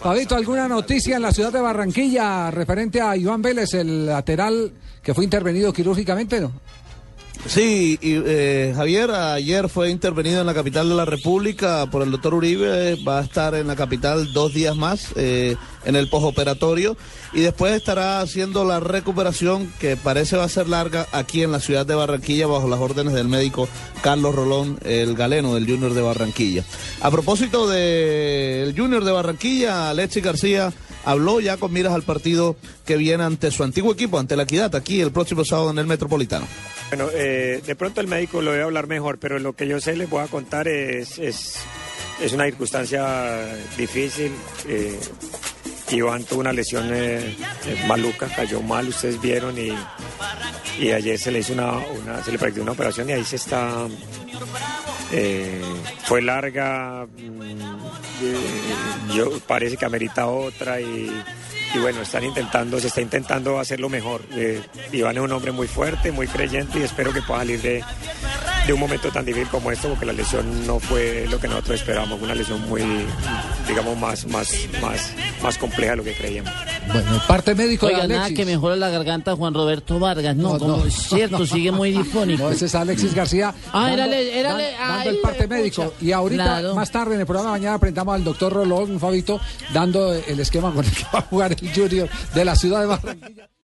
Fabito, ¿alguna noticia en la ciudad de Barranquilla referente a Iván Vélez, el lateral que fue intervenido quirúrgicamente? ¿no? Sí, y, eh, Javier, ayer fue intervenido en la capital de la República por el doctor Uribe, va a estar en la capital dos días más eh, en el postoperatorio y después estará haciendo la recuperación que parece va a ser larga aquí en la ciudad de Barranquilla bajo las órdenes del médico Carlos Rolón, el galeno del Junior de Barranquilla. A propósito del Junior de Barranquilla, Alexis García habló ya con miras al partido que viene ante su antiguo equipo, ante la Equidad, aquí el próximo sábado en el Metropolitano. Bueno, eh, de pronto el médico lo debe hablar mejor, pero lo que yo sé les voy a contar es, es, es una circunstancia difícil. Eh, Iván tuvo una lesión eh, maluca, cayó mal, ustedes vieron, y, y ayer se le hizo una, una, se le practicó una operación y ahí se está. Eh, fue larga, mm, yo parece que amerita otra y, y, bueno, están intentando, se está intentando hacerlo mejor. Eh, Iván es un hombre muy fuerte, muy creyente y espero que pueda salir de, de un momento tan difícil como esto, porque la lesión no fue lo que nosotros esperábamos, una lesión muy, digamos, más, más, más, más compleja de lo que creíamos. Bueno, parte médico Oiga, de nada Alexis. que mejora la garganta Juan Roberto Vargas. No, No, como no, es cierto, no, sigue muy difónico. No, ese es Alexis García. Ah, era dando, le- era dan- dando ay, el parte médico. Y ahorita, Claro. más tarde en el programa de mañana, presentamos al doctor Rolón, Fabito, dando el esquema con el que va a jugar el Junior de la ciudad de Barranquilla.